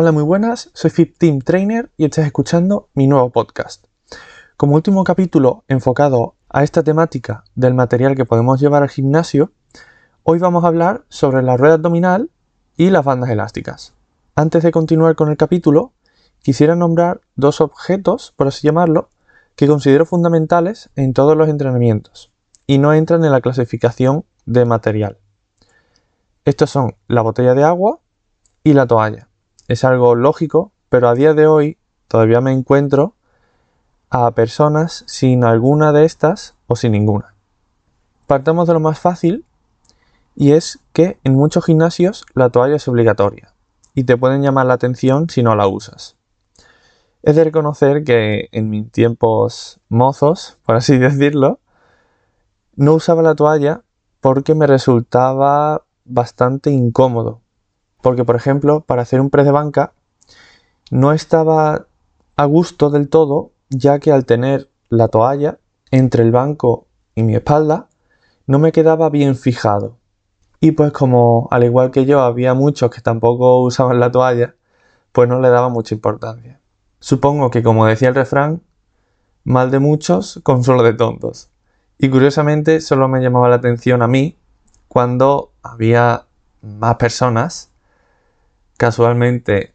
Hola, muy buenas, soy Fit Team Trainer y estás escuchando mi nuevo podcast. Como último capítulo enfocado a esta temática del material que podemos llevar al gimnasio, hoy vamos a hablar sobre la rueda abdominal y las bandas elásticas. Antes de continuar con el capítulo, quisiera nombrar dos objetos, por así llamarlo, que considero fundamentales en todos los entrenamientos y no entran en la clasificación de material. Estos son la botella de agua y la toalla. Es algo lógico, pero a día de hoy todavía me encuentro a personas sin alguna de estas o sin ninguna. Partamos de lo más fácil y es que en muchos gimnasios la toalla es obligatoria y te pueden llamar la atención si no la usas. Es de reconocer que en mis tiempos mozos, por así decirlo, no usaba la toalla porque me resultaba bastante incómodo. Porque, por ejemplo, para hacer un press de banca no estaba a gusto del todo, ya que al tener la toalla entre el banco y mi espalda, no me quedaba bien fijado. Y pues como al igual que yo había muchos que tampoco usaban la toalla, pues no le daba mucha importancia. Supongo que como decía el refrán, mal de muchos, consuelo de tontos. Y curiosamente solo me llamaba la atención a mí cuando había más personas, casualmente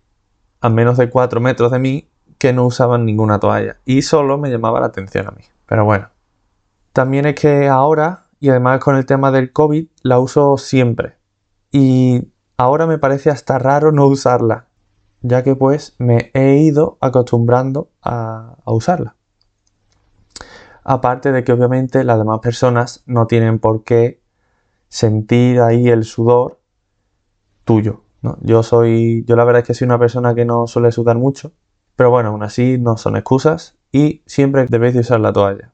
a menos de 4 metros de mí, que no usaban ninguna toalla. Y solo me llamaba la atención a mí. Pero bueno. También es que ahora, y además con el tema del COVID, la uso siempre. Y ahora me parece hasta raro no usarla, ya que pues me he ido acostumbrando a, a usarla. Aparte de que obviamente las demás personas no tienen por qué sentir ahí el sudor tuyo. Yo soy, yo la verdad es que soy una persona que no suele sudar mucho, pero bueno, aún así no son excusas y siempre debéis de usar la toalla.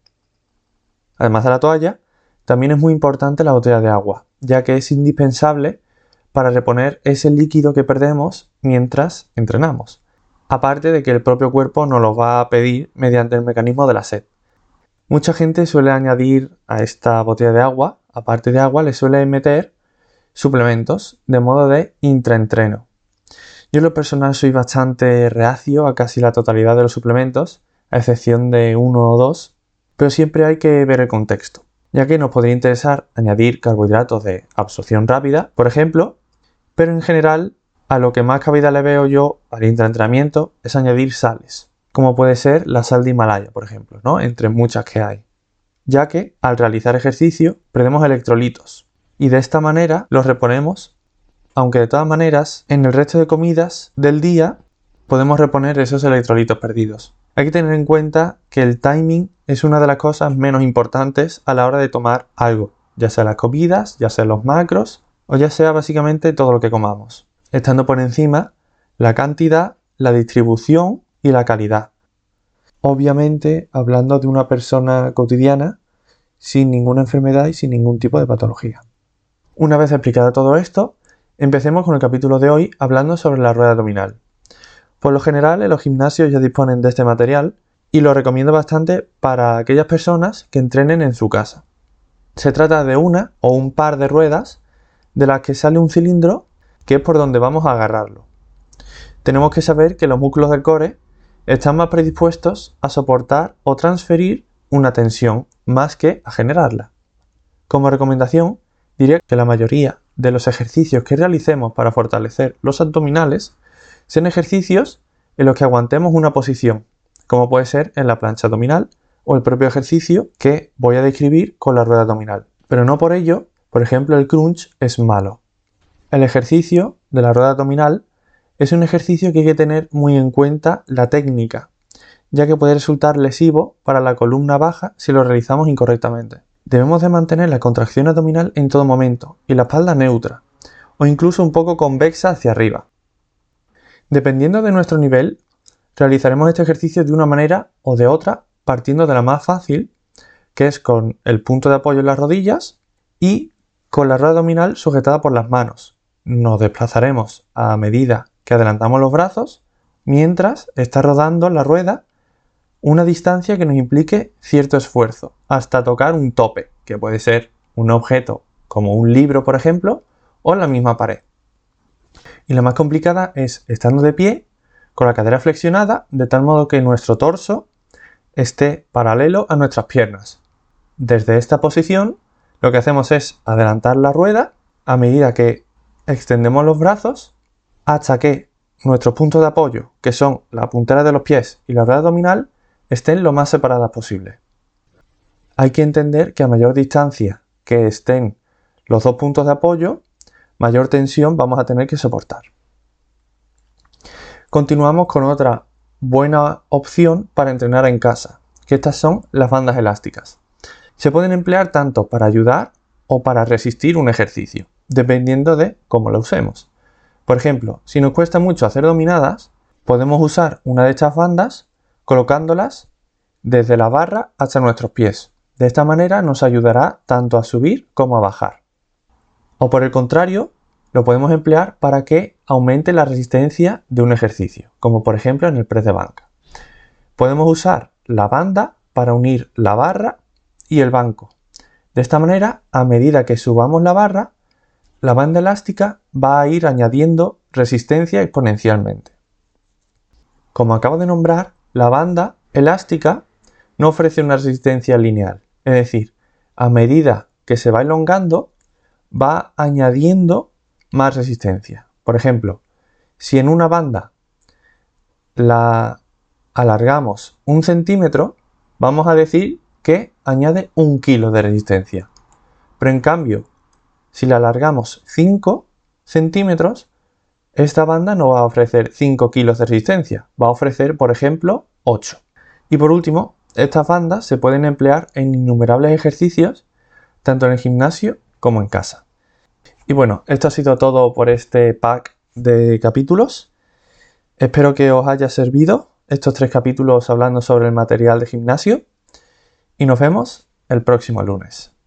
Además de la toalla, también es muy importante la botella de agua, ya que es indispensable para reponer ese líquido que perdemos mientras entrenamos. Aparte de que el propio cuerpo nos lo va a pedir mediante el mecanismo de la sed. Mucha gente suele añadir a esta botella de agua aparte de agua, le suele meter suplementos de modo de intraentreno. Yo en lo personal soy bastante reacio a casi la totalidad de los suplementos, a excepción de uno o dos, pero siempre hay que ver el contexto, ya que nos podría interesar añadir carbohidratos de absorción rápida, por ejemplo, pero en general a lo que más cabida le veo yo al intraentrenamiento es añadir sales, como puede ser la sal de Himalaya, por ejemplo, ¿no? entre muchas que hay ya que al realizar ejercicio perdemos electrolitos y de esta manera los reponemos, aunque de todas maneras en el resto de comidas del día podemos reponer esos electrolitos perdidos. Hay que tener en cuenta que el timing es una de las cosas menos importantes a la hora de tomar algo, ya sea las comidas, ya sea los macros o ya sea básicamente todo lo que comamos, estando por encima la cantidad, la distribución y la calidad. Obviamente, hablando de una persona cotidiana, sin ninguna enfermedad y sin ningún tipo de patología. Una vez explicado todo esto, empecemos con el capítulo de hoy hablando sobre la rueda abdominal. Por lo general, en los gimnasios ya disponen de este material y lo recomiendo bastante para aquellas personas que entrenen en su casa. Se trata de una o un par de ruedas de las que sale un cilindro que es por donde vamos a agarrarlo. Tenemos que saber que los músculos del core están más predispuestos a soportar o transferir una tensión más que a generarla. Como recomendación, diré que la mayoría de los ejercicios que realicemos para fortalecer los abdominales sean ejercicios en los que aguantemos una posición, como puede ser en la plancha abdominal o el propio ejercicio que voy a describir con la rueda abdominal. Pero no por ello, por ejemplo, el crunch es malo. El ejercicio de la rueda abdominal es un ejercicio que hay que tener muy en cuenta la técnica, ya que puede resultar lesivo para la columna baja si lo realizamos incorrectamente. Debemos de mantener la contracción abdominal en todo momento y la espalda neutra, o incluso un poco convexa hacia arriba. Dependiendo de nuestro nivel, realizaremos este ejercicio de una manera o de otra, partiendo de la más fácil, que es con el punto de apoyo en las rodillas y con la rueda abdominal sujetada por las manos. Nos desplazaremos a medida que adelantamos los brazos mientras está rodando la rueda una distancia que nos implique cierto esfuerzo, hasta tocar un tope, que puede ser un objeto como un libro, por ejemplo, o la misma pared. Y la más complicada es estando de pie, con la cadera flexionada, de tal modo que nuestro torso esté paralelo a nuestras piernas. Desde esta posición, lo que hacemos es adelantar la rueda a medida que extendemos los brazos hasta que nuestros puntos de apoyo, que son la puntera de los pies y la rueda abdominal, estén lo más separadas posible. Hay que entender que a mayor distancia que estén los dos puntos de apoyo, mayor tensión vamos a tener que soportar. Continuamos con otra buena opción para entrenar en casa, que estas son las bandas elásticas. Se pueden emplear tanto para ayudar o para resistir un ejercicio, dependiendo de cómo lo usemos. Por ejemplo, si nos cuesta mucho hacer dominadas, podemos usar una de estas bandas colocándolas desde la barra hasta nuestros pies. De esta manera nos ayudará tanto a subir como a bajar. O por el contrario, lo podemos emplear para que aumente la resistencia de un ejercicio, como por ejemplo en el press de banca. Podemos usar la banda para unir la barra y el banco. De esta manera, a medida que subamos la barra, la banda elástica va a ir añadiendo resistencia exponencialmente. Como acabo de nombrar, la banda elástica no ofrece una resistencia lineal, es decir, a medida que se va elongando, va añadiendo más resistencia. Por ejemplo, si en una banda la alargamos un centímetro, vamos a decir que añade un kilo de resistencia. Pero en cambio, si la alargamos 5 centímetros, esta banda no va a ofrecer 5 kilos de resistencia, va a ofrecer, por ejemplo, 8. Y por último, estas bandas se pueden emplear en innumerables ejercicios, tanto en el gimnasio como en casa. Y bueno, esto ha sido todo por este pack de capítulos. Espero que os haya servido estos tres capítulos hablando sobre el material de gimnasio y nos vemos el próximo lunes.